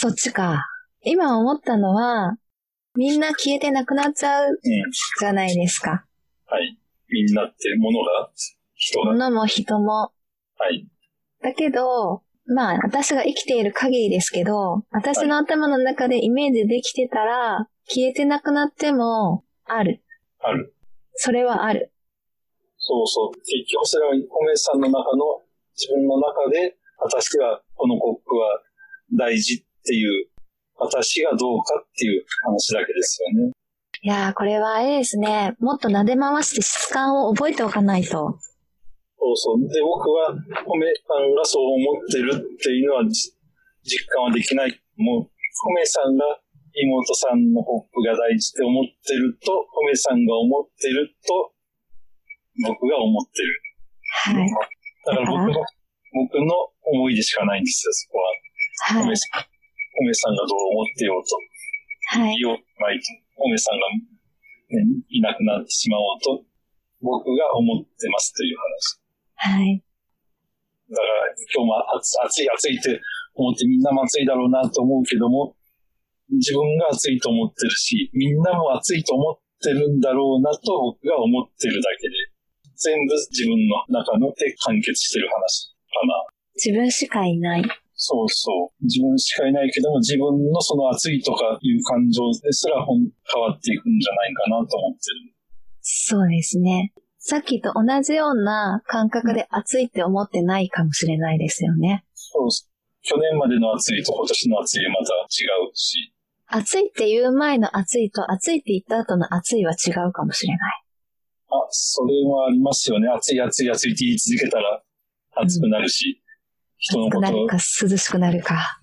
そっちか。今思ったのは、みんな消えてなくなっちゃううん。じゃないですか。はい。みんなって物が、人が？物も人も。はい。だけど、まあ、私が生きている限りですけど、私の頭の中でイメージできてたら、消えてなくなっても、ある。ある。それはある。そうそう。結局それは、米さんの中の、自分の中で、私はこのコップは大事っていう、私がどうかっていう話だけですよね。いやー、これはあれですね。もっと撫で回して質感を覚えておかないと。そうそう。で、僕は、米さんがそう思ってるっていうのはじ実感はできない。もう、米さんが妹さんのホップが大事って思ってると、米さんが思ってると、僕が思ってる。はい。だから僕の、僕の思いでしかないんですよ、そこは。はい米。さん米さんがどう思ってようと、はい。まい米さんが、ね、いなくなってしまおうと、僕が思ってますという話。はい。だから今日も暑暑い暑いって思ってみんなも暑いだろうなと思うけども、自分が暑いと思ってるし、みんなも暑いと思ってるんだろうなと僕が思ってるだけで、全部自分の中ので完結してる話かな。自分しかいない。そうそう。自分しかいないけども、自分のその暑いとかいう感情ですら変わっていくんじゃないかなと思ってる。そうですね。さっきと同じような感覚で暑いって思ってないかもしれないですよね。そう去年までの暑いと今年の暑いはまた違うし、暑いって言う前の暑いと暑いって言った後の暑いは違うかもしれない。あ、それはありますよね。暑い暑い暑いって言い続けたら暑くなるし、人のことなるか涼しくなるか。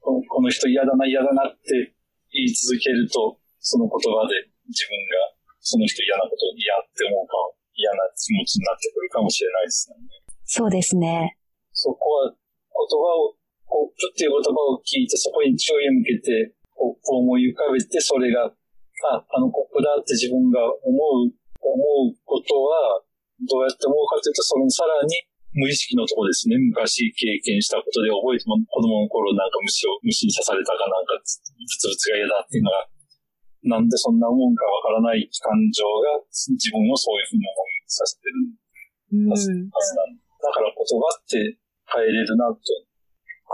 ここの人嫌だな嫌だなって言い続けると、その言葉で自分がその人嫌なこと嫌って思うか、嫌な気持ちになってくるかもしれないですよね。そうですね。そこは言葉を、コップっていう言葉を聞いて、そこに注意を向けて、コップを思い浮かべて、それが、あ、あのコップだって自分が思う、思うことは、どうやって思うかというと、そのさらに無意識のところですね。昔経験したことで覚えても、子供の頃なんか虫を、虫に刺されたかなんか、ブツブツが嫌だっていうのが、なんでそんな思うんかわからない感情が自分をそういうふうに思いさせてるうん。はずなんだから言葉って変えれるなと。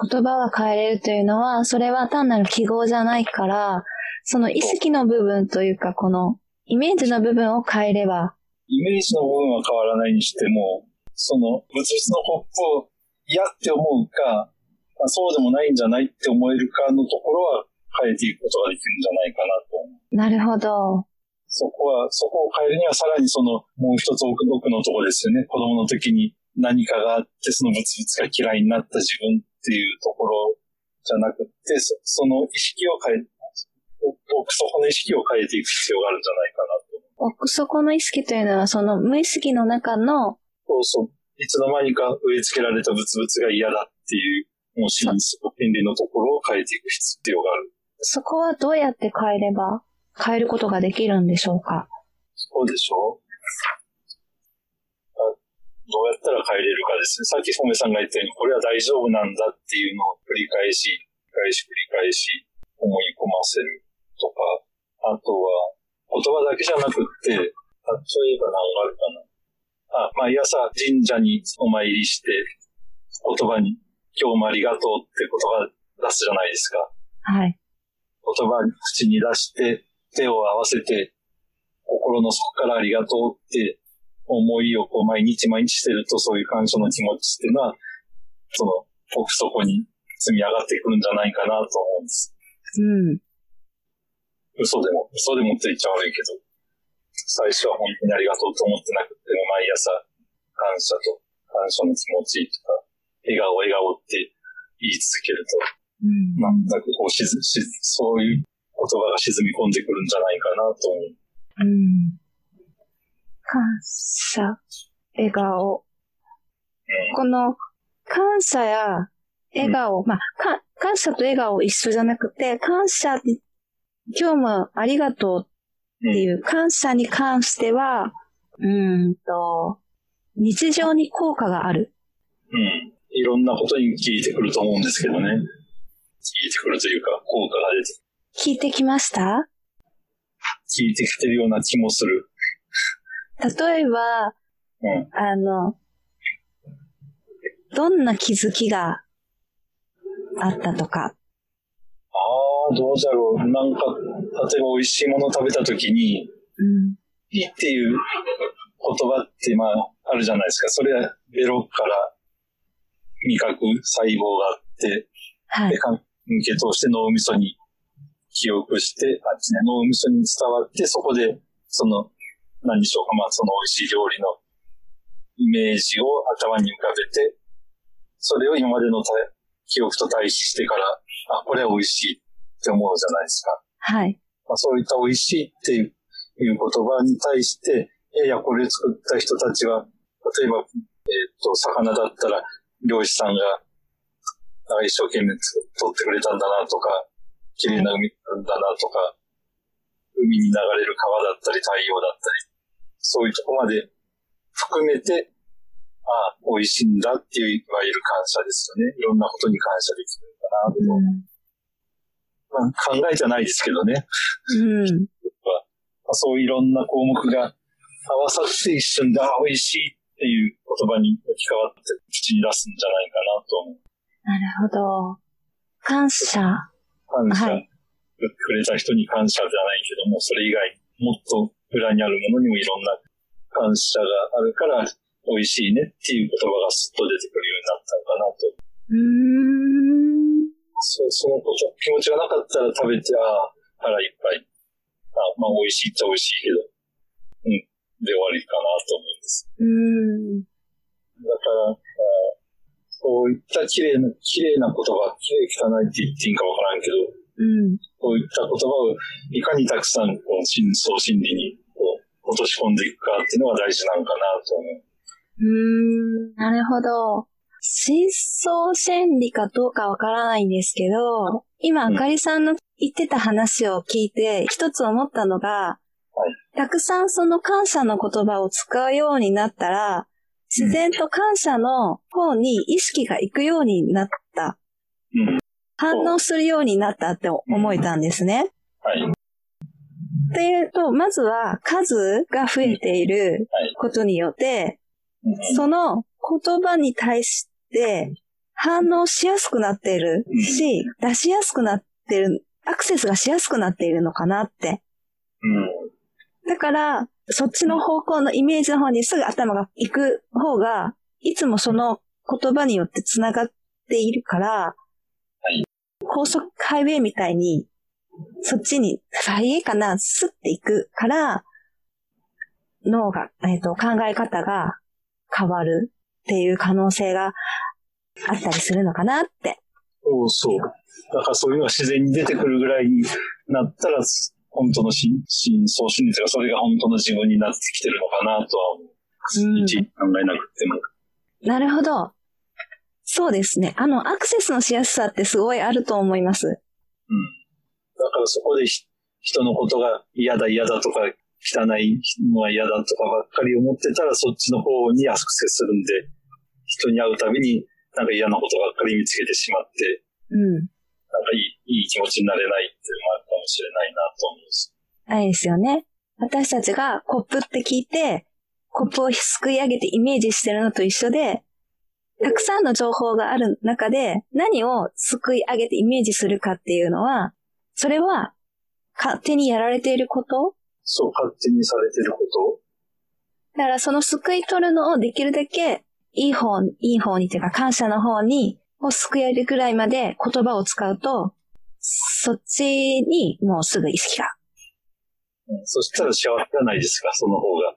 言葉は変えれるというのは、それは単なる記号じゃないから、その意識の部分というか、このイメージの部分を変えれば、イメージの部分は変わらないにしても、その物々のコップを嫌って思うか、まあ、そうでもないんじゃないって思えるかのところは変えていくことができるんじゃないかなと思う。なるほど。そこは、そこを変えるにはさらにその、もう一つ奥奥のところですよね。子供の時に何かがあって、その物々が嫌いになった自分っていうところじゃなくて、そその意識を変え、奥底の意識を変えていく必要があるんじゃないかなと。奥底の意識というのは、その無意識の中の、そうそう。いつの間にか植え付けられた物々が嫌だっていう、もう真実と権利のところを変えていく必要がある。そこはどうやって変えれば、変えることができるんでしょうか？そうでしょあどうやったら変えれるかですね。さっきソメさんが言ったように、これは大丈夫なんだっていうのを繰り返し、繰り返し繰り返し思い込ませるとか、あとは言葉だけじゃなくって、例えば何があるかな。あ、毎朝神社にお参りして、言葉に今日もありがとうって言葉出すじゃないですか。はい。言葉口に出して、手を合わせて、心の底からありがとうって思いをこう毎日毎日してると、そういう感謝の気持ちっていうのは、その奥底に積み上がってくるんじゃないかなと思うんです。うん。嘘でも、嘘でもって言っちゃ悪いけど、最初は本当にありがとうと思ってなくても、毎朝感謝と感謝の気持ちとか、笑顔笑顔って言い続けると、うん。なんだかこうしずし、そういう言葉が沈み込んでくるんじゃないかなと思う。うん。感謝、笑顔。この感謝や笑顔、まあ、か感謝と笑顔一緒じゃなくて、感謝今日もありがとうっていう感謝に関しては、うーんと、日常に効果がある。うん。いろんなことに聞いてくると思うんですけどね。いてくるというか、効果が出て聞いてきました？聞いてきてるような気もする。例えば、うん。あの、どんな気づきがあったとか。ああ、どうだろう。なんか、例えば美味しいものを食べたときに、うん。いいっていう言葉って、まあ、あるじゃないですか。それはベロから味覚細胞があって、はいで、。関係通して脳みそに記憶して、あっちね、脳みそに伝わって、そこで、その、何でしょうか、まあ、その美味しい料理のイメージを頭に浮かべて、それを今までのた記憶と対比してから、あ、これは美味しいって思うじゃないですか。はい。まあ、そういった美味しいっていういう言葉に対して、いやいや、これ作った人たちは、例えば、えっ、と、魚だったら、漁師さんが、なんか一生懸命取ってくれたんだなとか、綺麗な海なんだなとか、海に流れる川だったり、太陽だったり、そういうとこまで含めて、ああ、美味しいんだっていう、いわゆる感謝ですよね。いろんなことに感謝できるんだなと。まあ、考えじゃないですけどね。うん。まあ、そういろんな項目が合わさって一瞬で、あ、美味しいっていう言葉に置き換わって口に出すんじゃないかなと思う。なるほど。感謝。感謝、はいくれた人に感謝じゃないけども、それ以外、もっと裏にあるものにもいろんな感謝があるから、美味しいねっていう言葉がスッと出てくるようになったのかなと。うーん。そうその気持ちがなかったら食べて、ああ、腹いっぱい。あまあ美味しいっちゃ美味しいけど、うん、で終わりかなと思うんです。うーん。だから、あそういった綺麗な、綺麗な言葉、綺麗汚いって言っていいんかわからんけど、うん。こういった言葉をいかにたくさんこう深層心理にこう落とし込んでいくかっていうのが大事なのかなと思う。うーん。なるほど。深層心理かどうかわからないんですけど、今、あかりさんの言ってた話を聞いて、一つ思ったのが、たくさんその感謝の言葉を使うようになったら、自然と感謝の方に意識がいくようになった。うん。反応するようになったって思えたんですね。はい。っていうと、まずは数が増えているはいことによって、うんその言葉に対して反応しやすくなっているし、出しやすくなってる、アクセスがしやすくなっているのかなって。うん。だから、そっちの方向のイメージの方にすぐ頭が行く方が、いつもその言葉によって繋がっているから、はい高速ハイウェイみたいに、そっちに、ハイウェイかな、スッていくから、脳が、えっ、と、考え方が変わるっていう可能性があったりするのかなって。そうそう。だからそういうのが自然に出てくるぐらいになったら、本当の真真相心理というか、それが本当の自分になってきてるのかなとは思う。うんいちいち考えなくても。なるほど。そうですね。あの、アクセスのしやすさってすごいあると思います。うん。だからそこでひ人のことが嫌だ嫌だとか、汚いのは嫌だとかばっかり思ってたら、そっちの方にアクセスするんで、人に会うたびになんか嫌なことばっかり見つけてしまって、うん。なんかいい、いい気持ちになれないっていうのもあるかもしれないなと思うし。あれですよね。私たちがコップって聞いて、コップをすくい上げてイメージしてるのと一緒で、たくさんの情報がある中で何をすくい上げてイメージするかっていうのは、それは勝手にやられていること？そう、勝手にされてることだからそのすくい取るのをできるだけいい方、いい方にというか感謝の方に、をすくい上げるぐらいまで言葉を使うと、そっちにもうすぐ意識が。うん、そしたら幸せじゃないですか、その方が。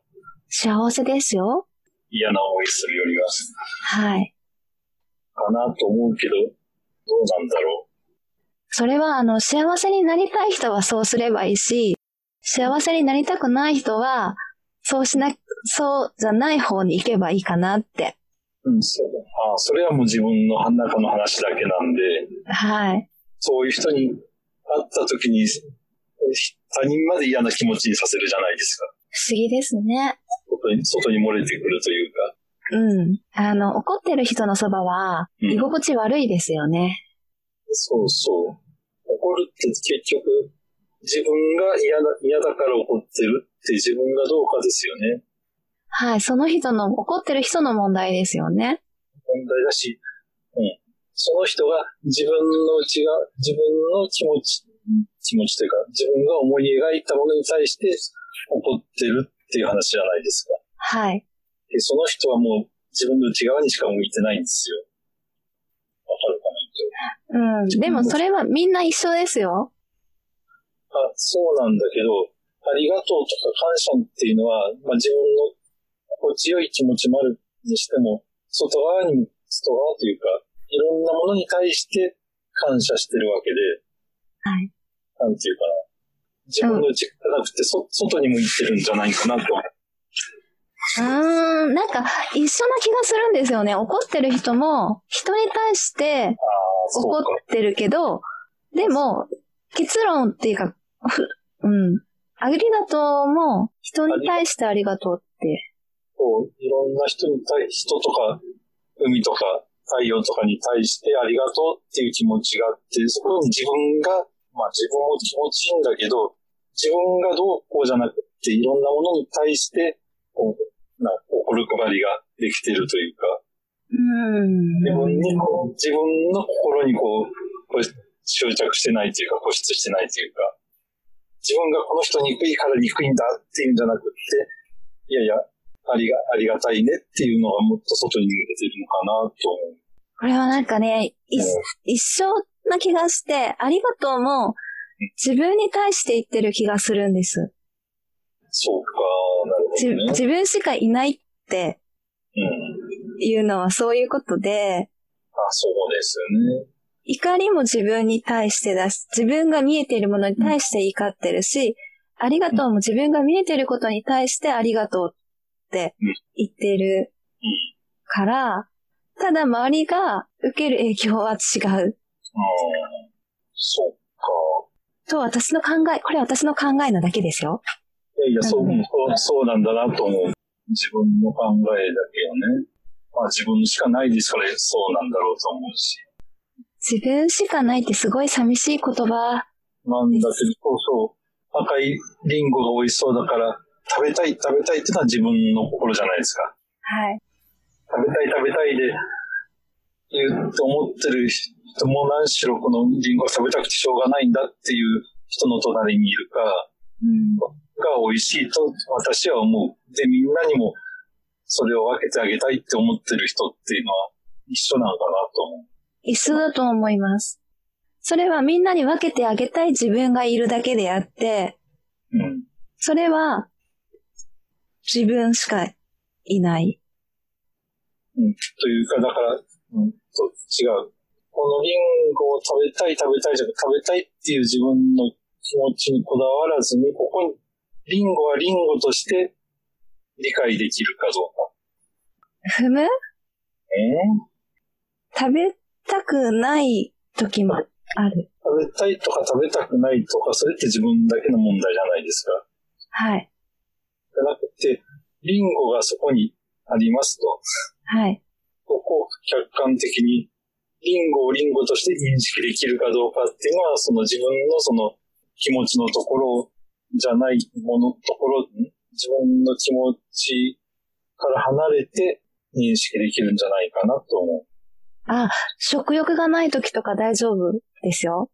幸せですよ。嫌な思いするよりは。はい。かなと思うけど、どうなんだろそれはあの幸せになりたい人はそうすればいいし、幸せになりたくない人は、そうしな、そうじゃない方に行けばいいかなって。う。うん、そう。ああ、それはもう自分の中の話だけなんで、はい。そういう人に会った時に、他人まで嫌な気持ちにさせるじゃないですか。不思議ですね。外に外に漏れてくるというか。うん。あの、怒ってる人のそばは、うん居心地悪いですよね。そうそう。怒るって結局、自分が嫌だ、嫌だから怒ってるって自分がどうかですよね。はい、その人の、怒ってる人の問題ですよね。問題だし、うん。その人が自分の内が、自分の気持ち、気持ちというか、自分が思い描いたものに対して怒ってるっていう話じゃないですか。はい。で、その人はもう自分の内側にしか向いてないんですよ。わかるかな？うん。でもそれはみんな一緒ですよ。あ、そうなんだけど、ありがとうとか感謝っていうのは、まあ、自分の心地よい気持ちもあるにしても、外側にも、外側というか、いろんなものに対して感謝してるわけで、はい。なんていうかな。自分の内じゃなくて、そ、外にも行ってるんじゃないかなと。うん、なんか一緒な気がするんですよね。怒ってる人も人に対して怒ってるけど、でも結論っていうか、うん。ありがとうも人に対してありがとうって。そう、いろんな人に対、人とか海とか太陽とかに対してありがとうっていう気持ちがあって、そこに自分が、まあ自分も気持ちいいんだけど、自分がどうこうじゃなくて、いろんなものに対して、こう、な心配りができてるというか、うん。自分にこう、自分の心にこう、こう執着してないというか、固執してないというか、自分がこの人憎いから憎いんだっていうんじゃなくって、いやいや、ありが、ありがたいねっていうのがもっと外に向けてるのかなと思う。これはなんかね、一緒な気がして、ありがとうも自分に対して言ってる気がするんです。そうか。ね、自分しかいないっていうのはそういうことで、あ、そうですよね。怒りも自分に対してだし、自分が見えているものに対して怒ってるし、ありがとうも自分が見えていることに対してありがとうって言ってるから、ただ周りが受ける影響は違う。そっか。と私の考え、これは私の考えなだけですよ。いや、そう、そうなんだなと思う。自分の考えだけよね。まあ自分しかないですからそうなんだろうと思うし。自分しかないってすごい寂しい言葉。なんだけど、そうそう。赤いリンゴが美味しそうだから、食べたい食べたいっていうのは自分の心じゃないですか。はい。食べたい食べたいで、言うと思ってる人も何しろこのリンゴが食べたくてしょうがないんだっていう人の隣にいるか、うん、が美味しいと私は思う。で、みんなにもそれを分けてあげたいって思ってる人っていうのは一緒なのかなと思う。一緒だと思います。それはみんなに分けてあげたい自分がいるだけであって、うん、それは自分しかいない。うん、というか、だから、うん、と違う。このリンゴを食べたい食べたいじゃなくて、食べたいっていう自分の気持ちにこだわらずに、ここにリンゴはリンゴとして理解できるかどうか。踏む？え？ー、食べたくない時もある。食べたいとか食べたくないとか、それって自分だけの問題じゃないですか。はい。じゃなくて、リンゴがそこにありますと。はい。ここを客観的に、リンゴをリンゴとして認識できるかどうかっていうのは、その自分のその気持ちのところじゃないもの、ところ、自分の気持ちから離れて認識できるんじゃないかなと思う。あ、食欲がない時とか大丈夫ですよ。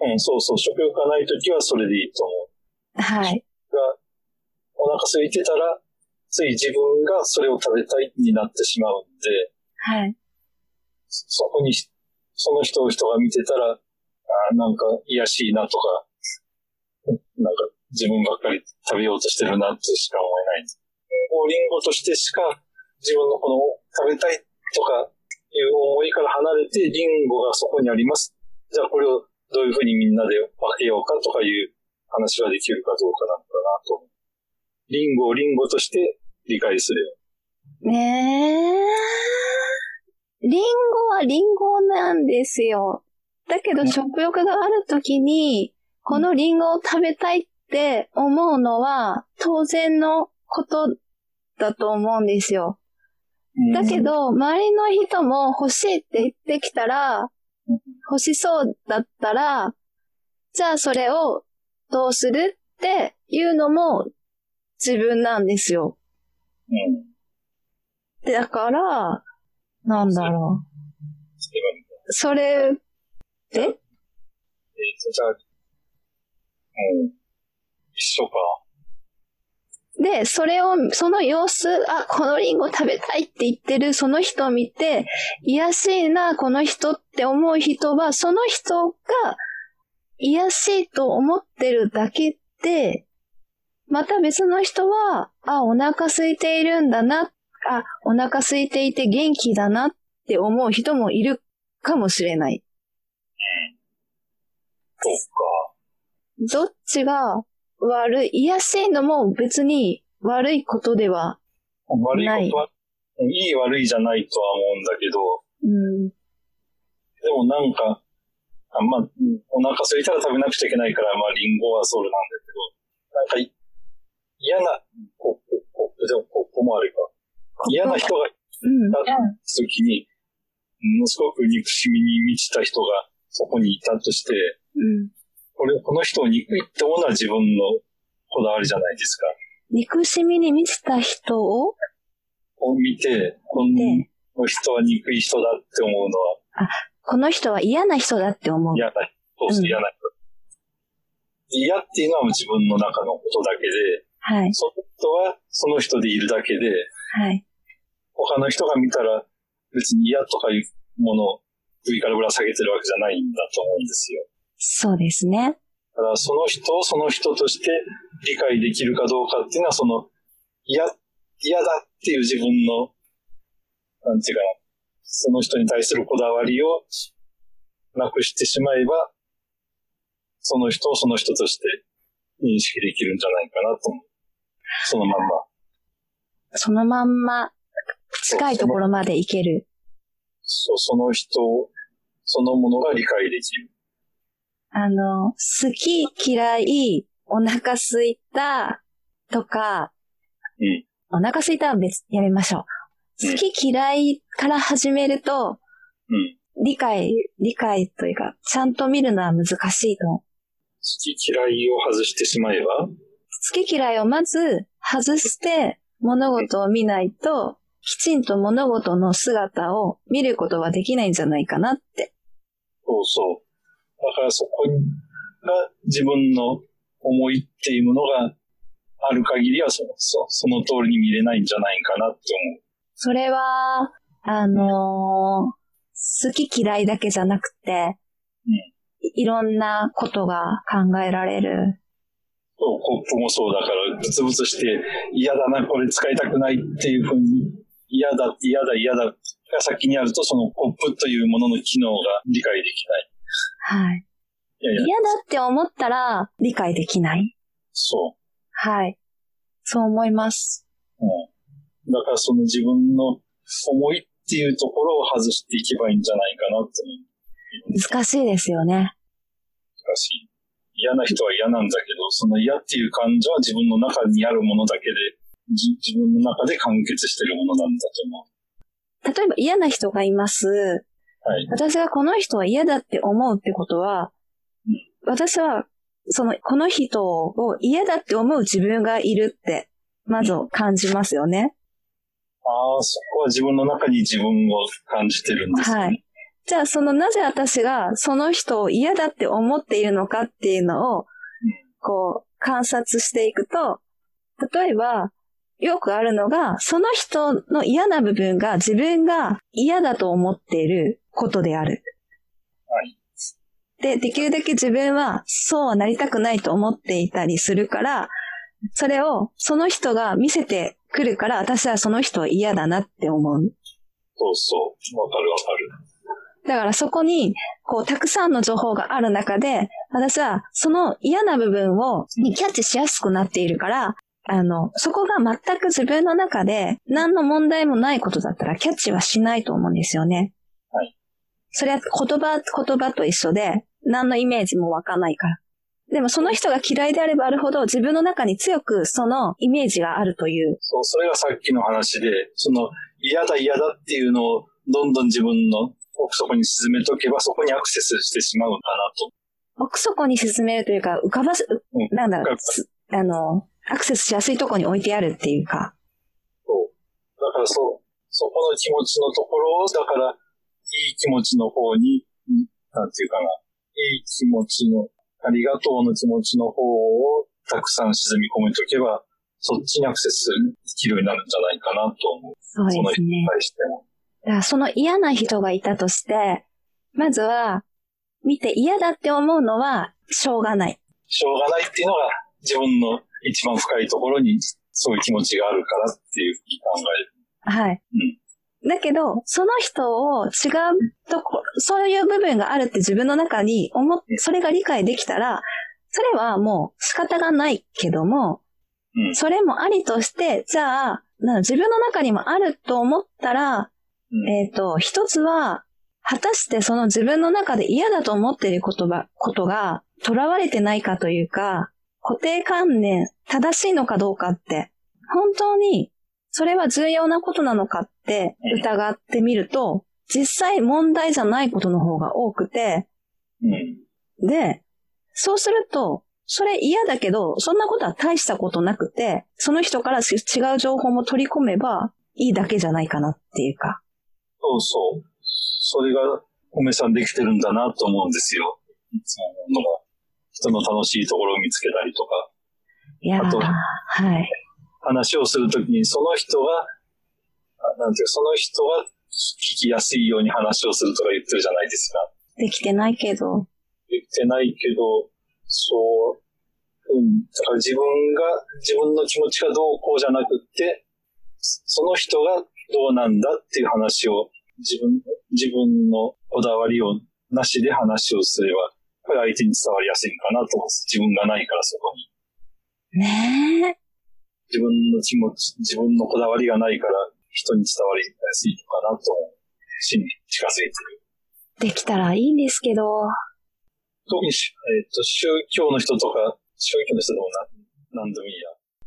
うん、そうそう。食欲がない時はそれでいいと思う。はい。が、お腹空いてたら、つい自分がそれを食べたいになってしまうんで、はい。そこに、その人を人が見てたら、あなんか癒しいなとか、なんか自分ばっかり食べようとしてるなとしか思えない。リンゴとしてしか自分のこの食べたいとかいう思いから離れて、リンゴがそこにあります。じゃあこれをどういうふうにみんなで分けようかとかいう話はできるかどうかなのかなと。リンゴをリンゴとして理解するよ。ねえ。リンゴはリンゴなんですよ。だけど食欲があるときに、このリンゴを食べたいって思うのは当然のことだと思うんですよ。だけど、周りの人も欲しいって言ってきたら、欲しそうだったら、じゃあそれをどうするっていうのも自分なんですよ。うん。だから、なんだろう。それ、でえじゃあ、うん。一緒か。で、それを、その様子、あ、このリンゴ食べたいって言ってるその人を見て、癒しいな、この人って思う人は、その人が癒しいと思ってるだけで、また別の人は、あ、お腹空いているんだな、あ、お腹空いていて元気だなって思う人もいるかもしれない。そうか。どっちが悪い、癒しいのも別に悪いことでは、悪いことは、いい悪いじゃないとは思うんだけど、うん、でもなんか、あまあ、お腹空いたら食べなくちゃいけないから、まあ、リンゴはそうなんだけど、嫌な、コップ、コップでもコップもあるか。嫌な人がいうん、た時に、ものすごく憎しみに満ちた人がそこにいたとして、うん。これ、この人を憎いって思うのは自分のこだわりじゃないですか。憎しみに満ちた人を、を見て、この人は憎い人だって思うのはこの人は嫌な人だって思う。嫌な人、そう嫌な人。嫌っていうのは自分の中のことだけで、はい、その人はその人でいるだけで、はい。他の人が見たら別に嫌とかいうものを首からぶら下げてるわけじゃないんだと思うんですよ。そうですね。だからその人をその人として理解できるかどうかっていうのはその嫌、嫌だっていう自分の、なんていうかな、その人に対するこだわりをなくしてしまえば、その人をその人として認識できるんじゃないかなと思う。そのまんま。そのまんま、近いところまで行ける。そう、その人そのものが理解できる。あの、好き、嫌い、お腹すいた、とか、うん。お腹すいたは別、やめましょう。うん好き嫌いから始めると、うん。理解、理解というか、ちゃんと見るのは難しいと思う。好き嫌いを外してしまえば、好き嫌いをまず外して物事を見ないと、きちんと物事の姿を見ることはできないんじゃないかなって。そうそう。だからそこが自分の思いっていうものがある限りはそそその通りに見れないんじゃないかなって思う。それは、あのー好き嫌いだけじゃなくて、うんいいろんなことが考えられる。コップもそうだから、ブツブツして嫌だな、これ使いたくないっていうふうに、嫌だ、嫌だ、嫌だが先にあると、そのコップというものの機能が理解できない。はい。いやいや、嫌だって思ったら理解できない？そはい。そう思います。う。うん。だからその自分の思いっていうところを外していけばいいんじゃないかなって思う。難しいですよね。難しい。嫌な人は嫌なんだけど、その嫌っていう感情は自分の中にあるものだけで、じ自分の中で完結してるものなんだと思う。例えば嫌な人がいます。はい。私がこの人は嫌だって思うってことはうん、私は、その、この人を嫌だって思う自分がいるって、まず感じますよね。ああ、そこは自分の中に自分を感じてるんですね。はい。じゃあ、その、なぜ私がその人を嫌だって思っているのかっていうのを、こう、観察していくと、例えば、よくあるのが、その人の嫌な部分が自分が嫌だと思っていることである。はい。で、できるだけ自分はそうはなりたくないと思っていたりするから、それをその人が見せてくるから、私はその人は嫌だなって思う。そうそう。わかるわかる。だからそこに、こう、たくさんの情報がある中で、私はその嫌な部分を、にキャッチしやすくなっているから、あの、そこが全く自分の中で何の問題もないことだったらキャッチはしないと思うんですよね。はい。それは言葉、言葉と一緒で、何のイメージも湧かないから。でもその人が嫌いであればあるほど自分の中に強くそのイメージがあるという。そう、それがさっきの話で、その嫌だ嫌だっていうのをどんどん自分の奥底に沈めとけばそこにアクセスしてしまうかなと。奥底に沈めるというか、浮かばす、うん、なんだろう、あの、アクセスしやすいところに置いてあるっていうか。そう。だからそ、そこの気持ちのところを、だから、いい気持ちの方に、なんていうかな、いい気持ちの、ありがとうの気持ちの方をたくさん沈み込めとけば、そっちにアクセスできるようになるんじゃないかなと思う。そうですね。その人に対しても。だからその嫌な人がいたとして、まずは、見て嫌だって思うのは、しょうがない。しょうがないっていうのが、自分の一番深いところに、そういう気持ちがあるからっていう考える。はい。うん。だけど、その人を違うとこ、そういう部分があるって自分の中に思っ、それが理解できたら、それはもう仕方がないけども、うん、それもありとして、じゃあ、自分の中にもあると思ったら、うん、えっ、ー、と、一つは、果たしてその自分の中で嫌だと思っている言葉、ことが、囚われてないかというか、固定観念、正しいのかどうかって、本当に、それは重要なことなのかって疑ってみると、実際問題じゃないことの方が多くて、で、そうすると、それ嫌だけど、そんなことは大したことなくて、その人から違う情報も取り込めばいいだけじゃないかなっていうか。そうそう。それが、おめさんできてるんだなと思うんですよ。いつものが。人の楽しいところを見つけたりとか。いやあと、はい。話をするときに、その人が、なんていうその人が聞きやすいように話をするとか言ってるじゃないですか。できてないけど。できてないけど、そう、うん。だから自分が、自分の気持ちがどうこうじゃなくって、その人がどうなんだっていう話を、自分、自分のこだわりをなしで話をすれば、ぱり相手に伝わりやすいかなと思うんです。自分がないからそこに。ねえ。自分の気持ち、自分のこだわりがないから人に伝わりやすいのかなと、死に近づいてる。できたらいいんですけど。特に、えっ、ー、と、宗教の人とか、宗教の人でもな、なんでもいいや。